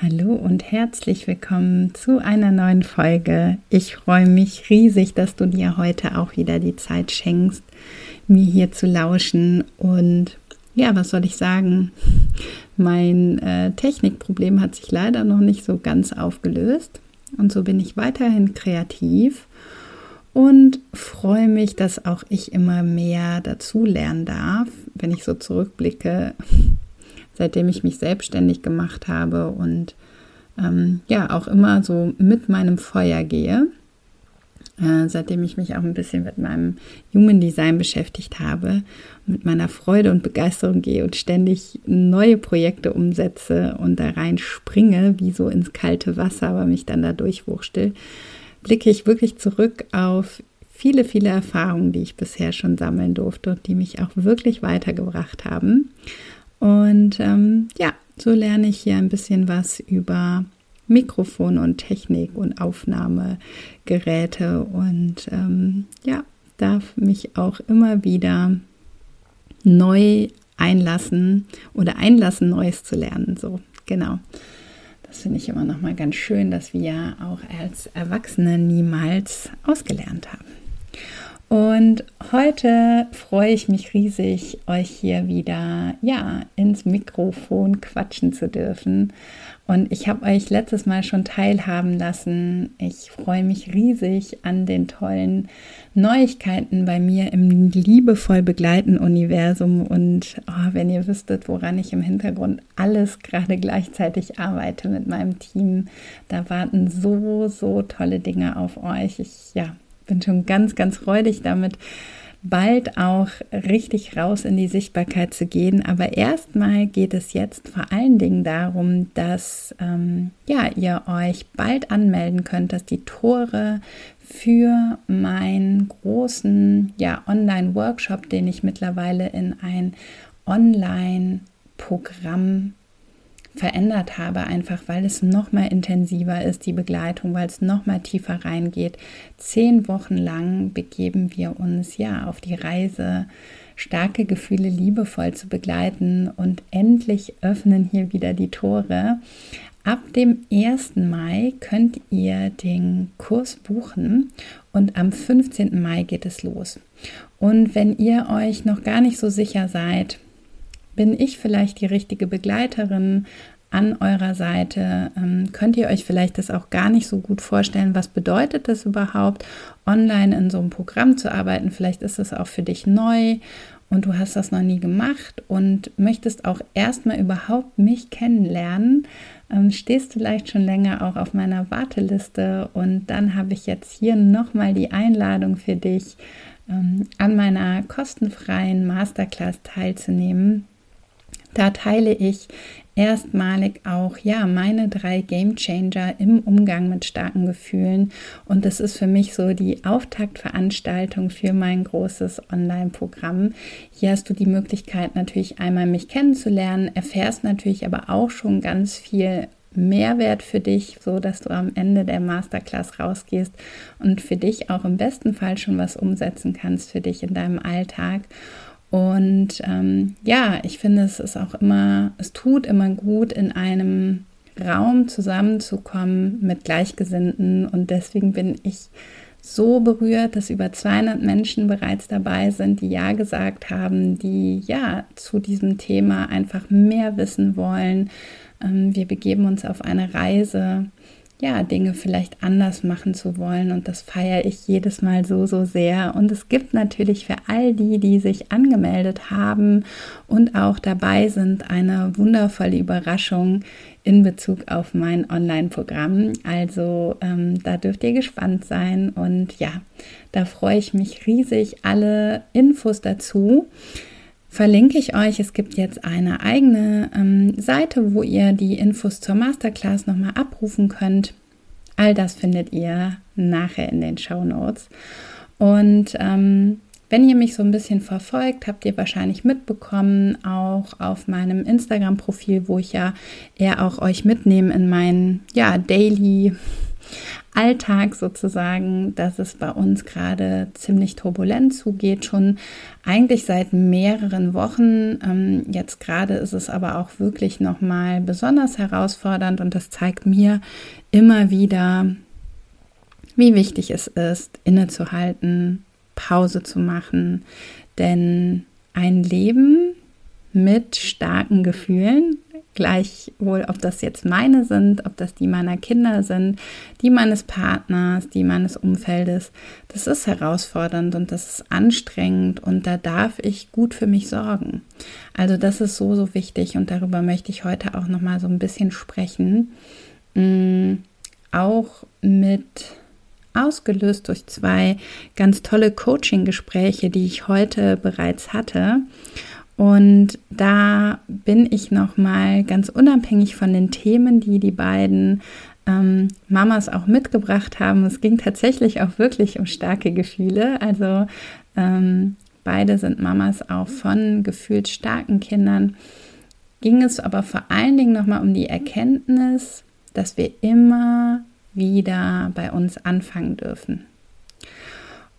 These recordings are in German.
Hallo und herzlich willkommen zu einer neuen Folge. Ich freue mich riesig, dass du dir heute auch wieder die Zeit schenkst, mir hier zu lauschen. Und ja, was soll ich sagen? Mein äh, Technikproblem hat sich leider noch nicht so ganz aufgelöst. Und so bin ich weiterhin kreativ und freue mich, dass auch ich immer mehr dazu lernen darf, wenn ich so zurückblicke seitdem ich mich selbstständig gemacht habe und ähm, ja auch immer so mit meinem Feuer gehe. Äh, seitdem ich mich auch ein bisschen mit meinem Human Design beschäftigt habe, mit meiner Freude und Begeisterung gehe und ständig neue Projekte umsetze und da rein springe, wie so ins kalte Wasser, aber mich dann da durchwurstel, blicke ich wirklich zurück auf viele, viele Erfahrungen, die ich bisher schon sammeln durfte und die mich auch wirklich weitergebracht haben. Und ähm, ja, so lerne ich hier ein bisschen was über Mikrofon und Technik und Aufnahmegeräte und ähm, ja, darf mich auch immer wieder neu einlassen oder einlassen, Neues zu lernen. So, genau. Das finde ich immer noch mal ganz schön, dass wir auch als Erwachsene niemals ausgelernt haben. Und heute freue ich mich riesig, euch hier wieder ja ins Mikrofon quatschen zu dürfen. Und ich habe euch letztes Mal schon teilhaben lassen. Ich freue mich riesig an den tollen Neuigkeiten bei mir im liebevoll begleiten Universum. Und oh, wenn ihr wüsstet, woran ich im Hintergrund alles gerade gleichzeitig arbeite mit meinem Team, da warten so, so tolle Dinge auf euch. Ich ja, bin schon ganz, ganz freudig damit, bald auch richtig raus in die Sichtbarkeit zu gehen. Aber erstmal geht es jetzt vor allen Dingen darum, dass ähm, ja, ihr euch bald anmelden könnt, dass die Tore für meinen großen ja, Online-Workshop, den ich mittlerweile in ein Online-Programm verändert habe, einfach weil es noch mal intensiver ist, die Begleitung, weil es noch mal tiefer reingeht. Zehn Wochen lang begeben wir uns ja auf die Reise, starke Gefühle liebevoll zu begleiten und endlich öffnen hier wieder die Tore. Ab dem 1. Mai könnt ihr den Kurs buchen und am 15. Mai geht es los. Und wenn ihr euch noch gar nicht so sicher seid, bin ich vielleicht die richtige Begleiterin an eurer Seite? Ähm, könnt ihr euch vielleicht das auch gar nicht so gut vorstellen? Was bedeutet das überhaupt, online in so einem Programm zu arbeiten? Vielleicht ist es auch für dich neu und du hast das noch nie gemacht und möchtest auch erstmal überhaupt mich kennenlernen. Ähm, stehst vielleicht schon länger auch auf meiner Warteliste und dann habe ich jetzt hier nochmal die Einladung für dich, ähm, an meiner kostenfreien Masterclass teilzunehmen da teile ich erstmalig auch ja meine drei Game Changer im Umgang mit starken Gefühlen und das ist für mich so die Auftaktveranstaltung für mein großes Online-Programm. Hier hast du die Möglichkeit natürlich einmal mich kennenzulernen, erfährst natürlich aber auch schon ganz viel Mehrwert für dich, so dass du am Ende der Masterclass rausgehst und für dich auch im besten Fall schon was umsetzen kannst für dich in deinem Alltag. Und ähm, ja, ich finde, es ist auch immer, es tut immer gut, in einem Raum zusammenzukommen mit Gleichgesinnten. Und deswegen bin ich so berührt, dass über 200 Menschen bereits dabei sind, die Ja gesagt haben, die ja zu diesem Thema einfach mehr wissen wollen. Ähm, wir begeben uns auf eine Reise ja, Dinge vielleicht anders machen zu wollen. Und das feiere ich jedes Mal so, so sehr. Und es gibt natürlich für all die, die sich angemeldet haben und auch dabei sind, eine wundervolle Überraschung in Bezug auf mein Online-Programm. Also ähm, da dürft ihr gespannt sein. Und ja, da freue ich mich riesig. Alle Infos dazu verlinke ich euch. Es gibt jetzt eine eigene ähm, Seite, wo ihr die Infos zur Masterclass nochmal abrufen könnt. All das findet ihr nachher in den Show Notes. Und ähm, wenn ihr mich so ein bisschen verfolgt, habt ihr wahrscheinlich mitbekommen, auch auf meinem Instagram-Profil, wo ich ja eher auch euch mitnehme in meinen ja, Daily Alltag sozusagen, dass es bei uns gerade ziemlich turbulent zugeht, schon eigentlich seit mehreren Wochen. Ähm, jetzt gerade ist es aber auch wirklich nochmal besonders herausfordernd und das zeigt mir immer wieder, wie wichtig es ist, innezuhalten, Pause zu machen. Denn ein Leben mit starken Gefühlen, gleichwohl ob das jetzt meine sind, ob das die meiner Kinder sind, die meines Partners, die meines Umfeldes, das ist herausfordernd und das ist anstrengend und da darf ich gut für mich sorgen. Also das ist so, so wichtig und darüber möchte ich heute auch nochmal so ein bisschen sprechen. Mm, auch mit ausgelöst durch zwei ganz tolle Coaching-Gespräche, die ich heute bereits hatte. Und da bin ich noch mal ganz unabhängig von den Themen, die die beiden ähm, Mamas auch mitgebracht haben. Es ging tatsächlich auch wirklich um starke Gefühle. Also ähm, beide sind Mamas auch von gefühlt starken Kindern. Ging es aber vor allen Dingen noch mal um die Erkenntnis, dass wir immer wieder bei uns anfangen dürfen.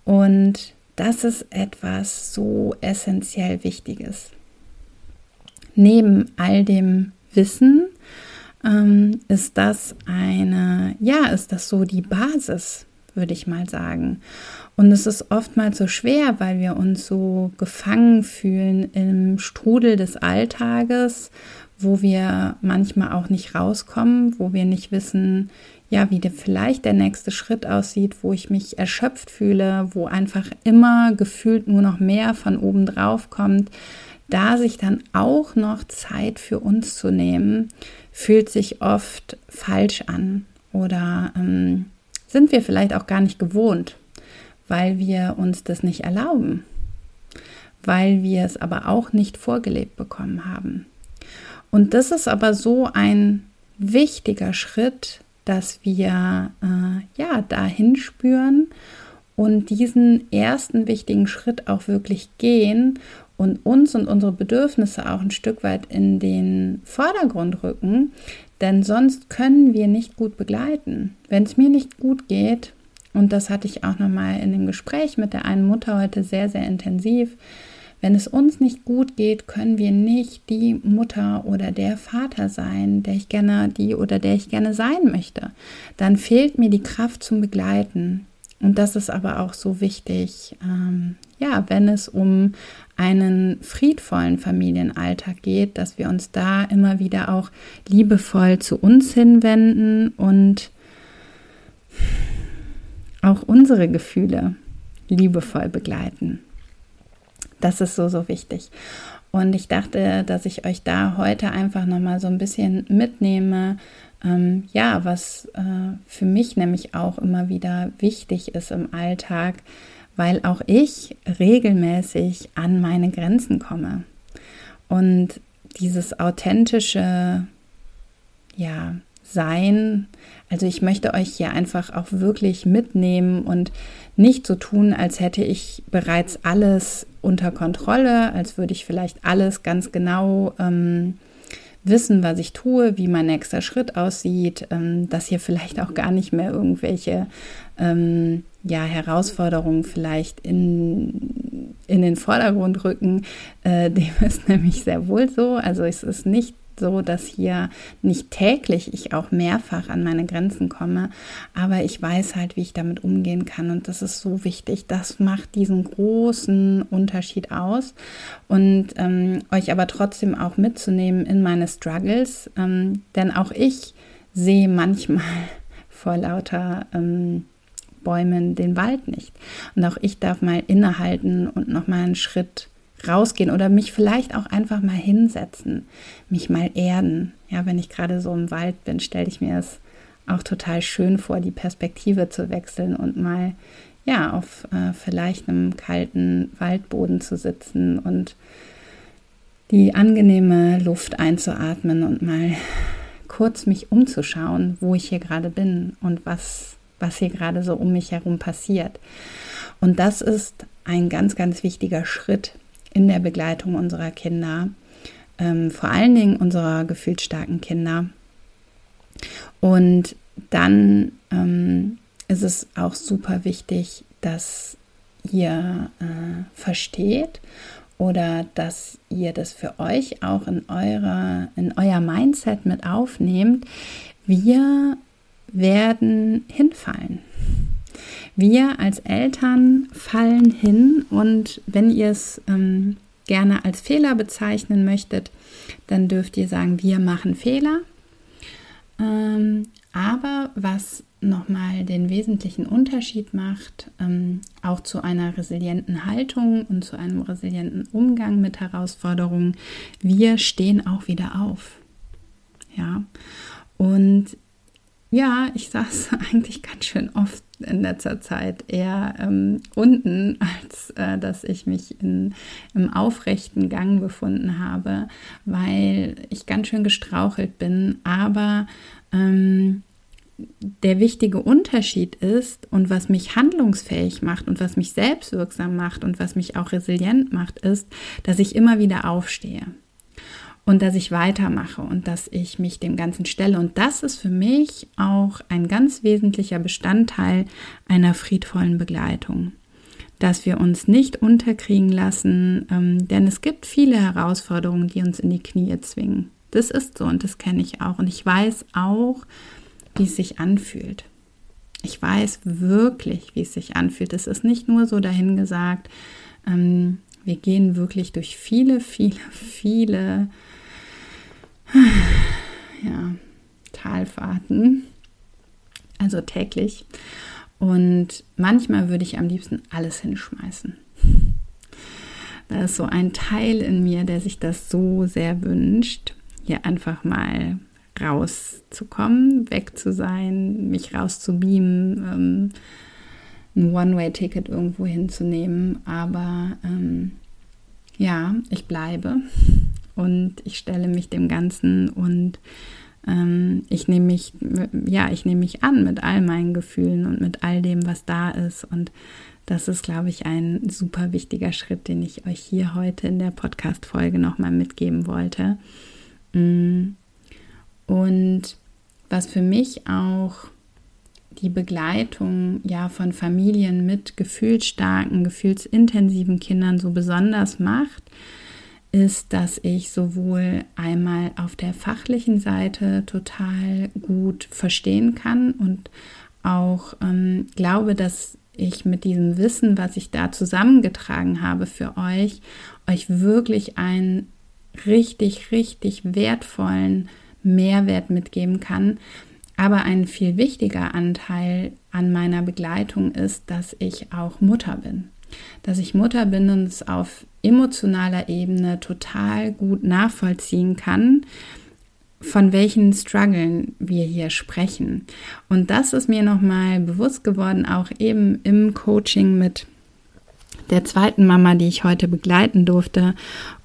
Und das ist etwas so essentiell Wichtiges. Neben all dem Wissen ähm, ist das eine, ja, ist das so die Basis, würde ich mal sagen. Und es ist oftmals so schwer, weil wir uns so gefangen fühlen im Strudel des Alltages, wo wir manchmal auch nicht rauskommen, wo wir nicht wissen, ja, wie der, vielleicht der nächste Schritt aussieht, wo ich mich erschöpft fühle, wo einfach immer gefühlt nur noch mehr von oben drauf kommt, da sich dann auch noch Zeit für uns zu nehmen, fühlt sich oft falsch an oder ähm, sind wir vielleicht auch gar nicht gewohnt, weil wir uns das nicht erlauben, weil wir es aber auch nicht vorgelebt bekommen haben. Und das ist aber so ein wichtiger Schritt, dass wir äh, ja dahin spüren und diesen ersten wichtigen Schritt auch wirklich gehen und uns und unsere Bedürfnisse auch ein Stück weit in den Vordergrund rücken, denn sonst können wir nicht gut begleiten. Wenn es mir nicht gut geht, und das hatte ich auch nochmal in dem Gespräch mit der einen Mutter heute sehr, sehr intensiv, wenn es uns nicht gut geht, können wir nicht die Mutter oder der Vater sein, der ich gerne, die oder der ich gerne sein möchte. Dann fehlt mir die Kraft zum Begleiten. Und das ist aber auch so wichtig, ähm, ja, wenn es um einen friedvollen Familienalltag geht, dass wir uns da immer wieder auch liebevoll zu uns hinwenden und auch unsere Gefühle liebevoll begleiten. Das ist so, so wichtig. Und ich dachte, dass ich euch da heute einfach nochmal so ein bisschen mitnehme, ähm, ja, was äh, für mich nämlich auch immer wieder wichtig ist im Alltag, weil auch ich regelmäßig an meine Grenzen komme. Und dieses authentische, ja, Sein, also ich möchte euch hier einfach auch wirklich mitnehmen und nicht so tun, als hätte ich bereits alles unter Kontrolle, als würde ich vielleicht alles ganz genau ähm, wissen, was ich tue, wie mein nächster Schritt aussieht, ähm, dass hier vielleicht auch gar nicht mehr irgendwelche ähm, ja, Herausforderungen vielleicht in, in den Vordergrund rücken. Äh, dem ist nämlich sehr wohl so. Also es ist nicht so, dass hier nicht täglich ich auch mehrfach an meine Grenzen komme, aber ich weiß halt, wie ich damit umgehen kann und das ist so wichtig. Das macht diesen großen Unterschied aus und ähm, euch aber trotzdem auch mitzunehmen in meine Struggles, ähm, denn auch ich sehe manchmal vor lauter ähm, Bäumen den Wald nicht. Und auch ich darf mal innehalten und noch mal einen Schritt rausgehen oder mich vielleicht auch einfach mal hinsetzen, mich mal erden. Ja, wenn ich gerade so im Wald bin, stelle ich mir es auch total schön vor, die Perspektive zu wechseln und mal ja auf äh, vielleicht einem kalten Waldboden zu sitzen und die angenehme Luft einzuatmen und mal kurz mich umzuschauen, wo ich hier gerade bin und was, was hier gerade so um mich herum passiert. Und das ist ein ganz, ganz wichtiger Schritt in der Begleitung unserer Kinder, ähm, vor allen Dingen unserer gefühlsstarken Kinder. Und dann ähm, ist es auch super wichtig, dass ihr äh, versteht oder dass ihr das für euch auch in, eurer, in euer Mindset mit aufnehmt. Wir werden hinfallen. Wir als Eltern fallen hin und wenn ihr es ähm, gerne als Fehler bezeichnen möchtet, dann dürft ihr sagen, wir machen Fehler. Ähm, aber was nochmal den wesentlichen Unterschied macht, ähm, auch zu einer resilienten Haltung und zu einem resilienten Umgang mit Herausforderungen, wir stehen auch wieder auf. Ja, und ja, ich saß eigentlich ganz schön oft in letzter Zeit eher ähm, unten, als äh, dass ich mich in, im aufrechten Gang befunden habe, weil ich ganz schön gestrauchelt bin. Aber ähm, der wichtige Unterschied ist und was mich handlungsfähig macht und was mich selbstwirksam macht und was mich auch resilient macht, ist, dass ich immer wieder aufstehe und dass ich weitermache und dass ich mich dem Ganzen stelle. Und das ist für mich auch ein ganz wesentlicher Bestandteil einer friedvollen Begleitung. Dass wir uns nicht unterkriegen lassen, ähm, denn es gibt viele Herausforderungen, die uns in die Knie zwingen. Das ist so und das kenne ich auch. Und ich weiß auch, wie es sich anfühlt. Ich weiß wirklich, wie es sich anfühlt. Es ist nicht nur so dahingesagt. Ähm, wir gehen wirklich durch viele, viele, viele ja, Talfahrten, also täglich. Und manchmal würde ich am liebsten alles hinschmeißen. Da ist so ein Teil in mir, der sich das so sehr wünscht, hier einfach mal rauszukommen, weg zu sein, mich rauszubeamen, ähm, ein One-Way-Ticket irgendwo hinzunehmen. Aber ähm, ja, ich bleibe und ich stelle mich dem Ganzen und ähm, ich nehme mich, ja, ich nehme mich an mit all meinen Gefühlen und mit all dem, was da ist. Und das ist, glaube ich, ein super wichtiger Schritt, den ich euch hier heute in der Podcast-Folge nochmal mitgeben wollte. Mm. Und was für mich auch die Begleitung ja von Familien mit gefühlsstarken, gefühlsintensiven Kindern so besonders macht, ist, dass ich sowohl einmal auf der fachlichen Seite total gut verstehen kann und auch ähm, glaube, dass ich mit diesem Wissen, was ich da zusammengetragen habe für euch, euch wirklich einen richtig, richtig wertvollen Mehrwert mitgeben kann. Aber ein viel wichtiger Anteil an meiner Begleitung ist, dass ich auch Mutter bin. Dass ich Mutter bin und es auf emotionaler Ebene total gut nachvollziehen kann, von welchen Struggeln wir hier sprechen. Und das ist mir nochmal bewusst geworden, auch eben im Coaching mit der zweiten Mama, die ich heute begleiten durfte.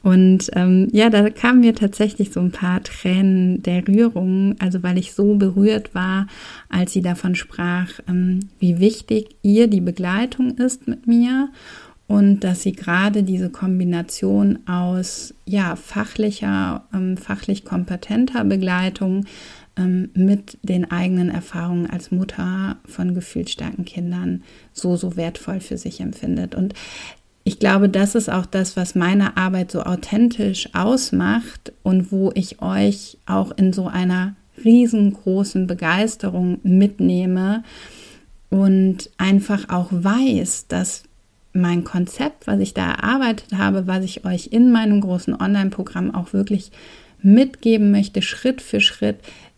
Und ähm, ja, da kamen mir tatsächlich so ein paar Tränen der Rührung, also weil ich so berührt war, als sie davon sprach, ähm, wie wichtig ihr die Begleitung ist mit mir und dass sie gerade diese Kombination aus ja fachlicher, ähm, fachlich kompetenter Begleitung ähm, mit den eigenen Erfahrungen als Mutter von gefühlsstarken Kindern so, so wertvoll für sich empfindet. Und ich glaube, das ist auch das, was meine Arbeit so authentisch ausmacht und wo ich euch auch in so einer riesengroßen Begeisterung mitnehme und einfach auch weiß, dass mein Konzept, was ich da erarbeitet habe, was ich euch in meinem großen Online-Programm auch wirklich mitgeben möchte, Schritt für Schritt,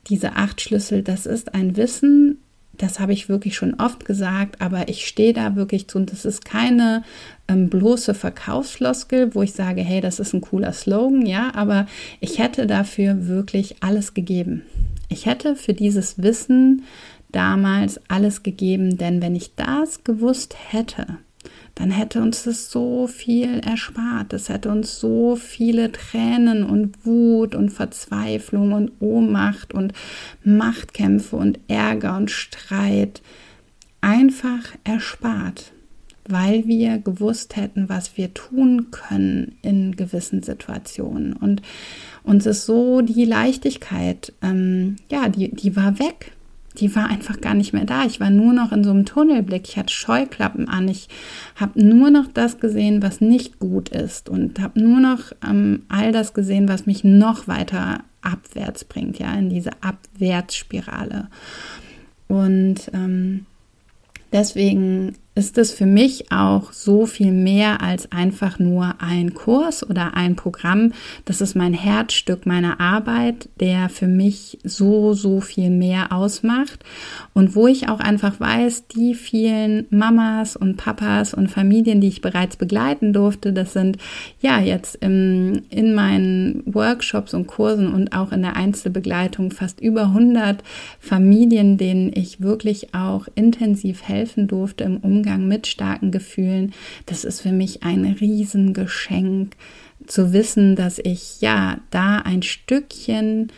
diese acht Schlüssel, das ist ein Wissen, das habe ich wirklich schon oft gesagt, aber ich stehe da wirklich zu und das ist keine ähm, bloße Verkaufsfloskel, wo ich sage, hey, das ist ein cooler Slogan, ja, aber ich hätte dafür wirklich alles gegeben. Ich hätte für dieses Wissen damals alles gegeben, denn wenn ich das gewusst hätte, dann hätte uns das so viel erspart. Das hätte uns so viele Tränen und Wut und Verzweiflung und Ohnmacht und Machtkämpfe und Ärger und Streit einfach erspart, weil wir gewusst hätten, was wir tun können in gewissen Situationen. Und uns ist so die Leichtigkeit, ähm, ja, die, die war weg die war einfach gar nicht mehr da. Ich war nur noch in so einem Tunnelblick. Ich hatte Scheuklappen an. Ich habe nur noch das gesehen, was nicht gut ist und habe nur noch ähm, all das gesehen, was mich noch weiter abwärts bringt, ja, in diese Abwärtsspirale. Und ähm, deswegen ist es für mich auch so viel mehr als einfach nur ein Kurs oder ein Programm. Das ist mein Herzstück meiner Arbeit, der für mich so, so viel mehr ausmacht und wo ich auch einfach weiß, die vielen Mamas und Papas und Familien, die ich bereits begleiten durfte, das sind ja jetzt im, in meinen Workshops und Kursen und auch in der Einzelbegleitung fast über 100 Familien, denen ich wirklich auch intensiv helfen durfte im Umgang Umgang mit starken Gefühlen, das ist für mich ein Riesengeschenk zu wissen, dass ich ja da ein Stückchen,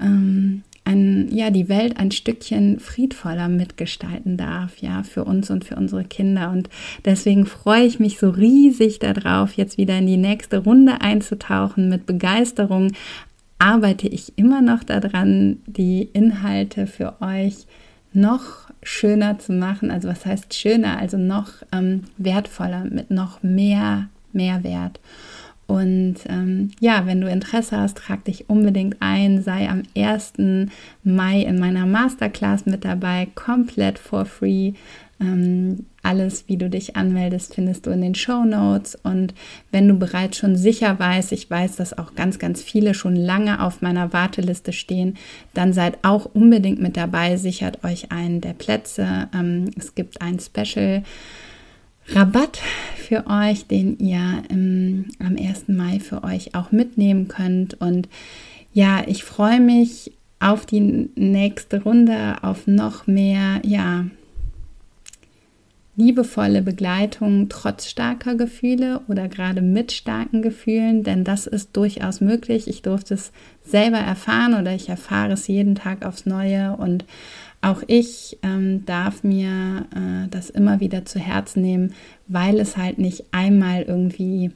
ähm, ein, ja, die Welt ein Stückchen friedvoller mitgestalten darf, ja, für uns und für unsere Kinder. Und deswegen freue ich mich so riesig darauf, jetzt wieder in die nächste Runde einzutauchen. Mit Begeisterung arbeite ich immer noch daran, die Inhalte für euch noch schöner zu machen. Also was heißt schöner? Also noch ähm, wertvoller, mit noch mehr Mehrwert. Und ähm, ja, wenn du Interesse hast, trag dich unbedingt ein, sei am 1. Mai in meiner Masterclass mit dabei, komplett for free. Ähm, alles, wie du dich anmeldest, findest du in den Show Notes. Und wenn du bereits schon sicher weißt, ich weiß, dass auch ganz, ganz viele schon lange auf meiner Warteliste stehen, dann seid auch unbedingt mit dabei. Sichert euch einen der Plätze. Ähm, es gibt ein Special. Rabatt für euch, den ihr im, am 1. Mai für euch auch mitnehmen könnt. Und ja, ich freue mich auf die nächste Runde, auf noch mehr, ja, liebevolle Begleitung trotz starker Gefühle oder gerade mit starken Gefühlen, denn das ist durchaus möglich. Ich durfte es selber erfahren oder ich erfahre es jeden Tag aufs Neue und auch ich ähm, darf mir äh, das immer wieder zu Herzen nehmen, weil es halt nicht einmal irgendwie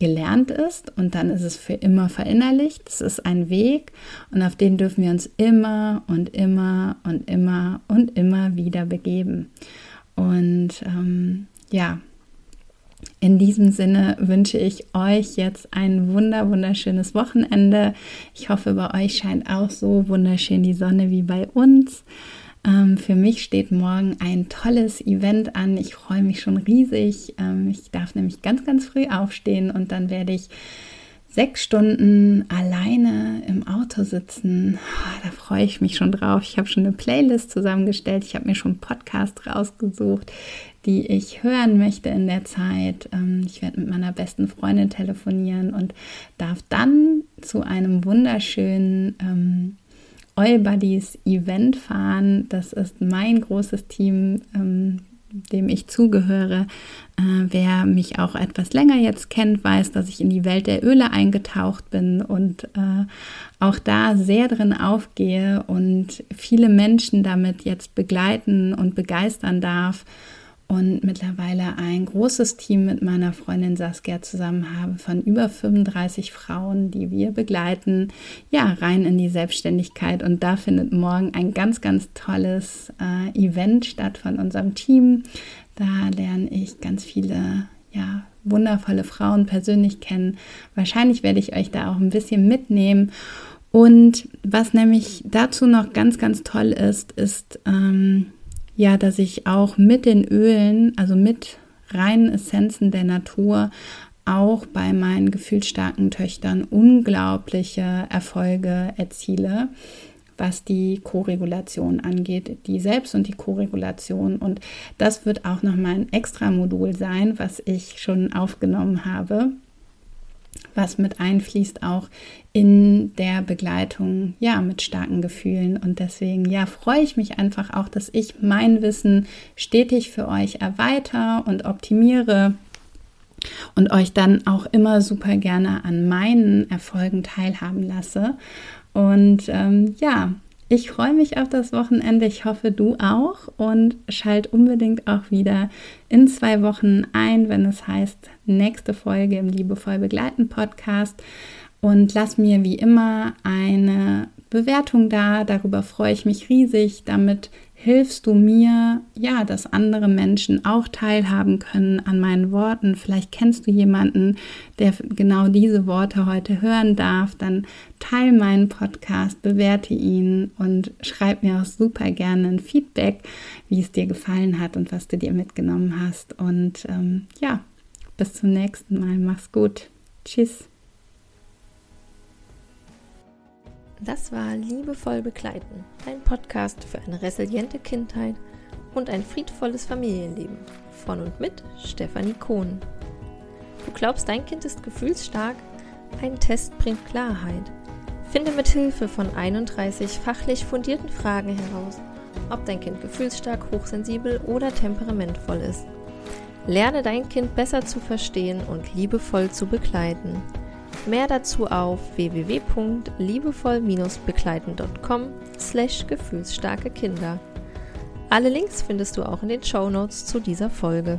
gelernt ist und dann ist es für immer verinnerlicht. Es ist ein Weg und auf den dürfen wir uns immer und immer und immer und immer wieder begeben. Und ähm, ja, in diesem Sinne wünsche ich euch jetzt ein wunder, wunderschönes Wochenende. Ich hoffe, bei euch scheint auch so wunderschön die Sonne wie bei uns. Ähm, für mich steht morgen ein tolles Event an. Ich freue mich schon riesig. Ähm, ich darf nämlich ganz, ganz früh aufstehen und dann werde ich sechs Stunden alleine im Auto sitzen, oh, da freue ich mich schon drauf. Ich habe schon eine Playlist zusammengestellt, ich habe mir schon einen Podcast rausgesucht, die ich hören möchte in der Zeit. Ähm, ich werde mit meiner besten Freundin telefonieren und darf dann zu einem wunderschönen ähm, All Buddies Event fahren. Das ist mein großes Team, ähm, dem ich zugehöre. Äh, wer mich auch etwas länger jetzt kennt, weiß, dass ich in die Welt der Öle eingetaucht bin und äh, auch da sehr drin aufgehe und viele Menschen damit jetzt begleiten und begeistern darf und mittlerweile ein großes Team mit meiner Freundin Saskia zusammen habe von über 35 Frauen, die wir begleiten, ja, rein in die Selbstständigkeit. Und da findet morgen ein ganz, ganz tolles äh, Event statt von unserem Team. Da lerne ich ganz viele, ja, wundervolle Frauen persönlich kennen. Wahrscheinlich werde ich euch da auch ein bisschen mitnehmen. Und was nämlich dazu noch ganz, ganz toll ist, ist, ähm, ja, dass ich auch mit den Ölen, also mit reinen Essenzen der Natur, auch bei meinen gefühlsstarken Töchtern unglaubliche Erfolge erziele, was die Koregulation angeht, die Selbst- und die Koregulation. Und das wird auch nochmal ein extra Modul sein, was ich schon aufgenommen habe was mit einfließt auch in der Begleitung, ja, mit starken Gefühlen. Und deswegen, ja, freue ich mich einfach auch, dass ich mein Wissen stetig für euch erweitere und optimiere und euch dann auch immer super gerne an meinen Erfolgen teilhaben lasse. Und ähm, ja, ich freue mich auf das Wochenende. Ich hoffe, du auch. Und schalt unbedingt auch wieder in zwei Wochen ein, wenn es heißt, nächste Folge im Liebevoll begleiten Podcast. Und lass mir wie immer eine Bewertung da. Darüber freue ich mich riesig. Damit hilfst du mir, ja, dass andere Menschen auch teilhaben können an meinen Worten. Vielleicht kennst du jemanden, der genau diese Worte heute hören darf. Dann teil meinen Podcast, bewerte ihn und schreib mir auch super gerne ein Feedback, wie es dir gefallen hat und was du dir mitgenommen hast. Und ähm, ja, bis zum nächsten Mal. Mach's gut. Tschüss. Das war Liebevoll begleiten, ein Podcast für eine resiliente Kindheit und ein friedvolles Familienleben von und mit Stefanie Kohn. Du glaubst, dein Kind ist gefühlsstark? Ein Test bringt Klarheit. Finde mit Hilfe von 31 fachlich fundierten Fragen heraus, ob dein Kind gefühlsstark, hochsensibel oder temperamentvoll ist. Lerne dein Kind besser zu verstehen und liebevoll zu begleiten. Mehr dazu auf www.liebevoll-begleiten.com slash gefühlsstarke Kinder. Alle Links findest du auch in den Show Notes zu dieser Folge.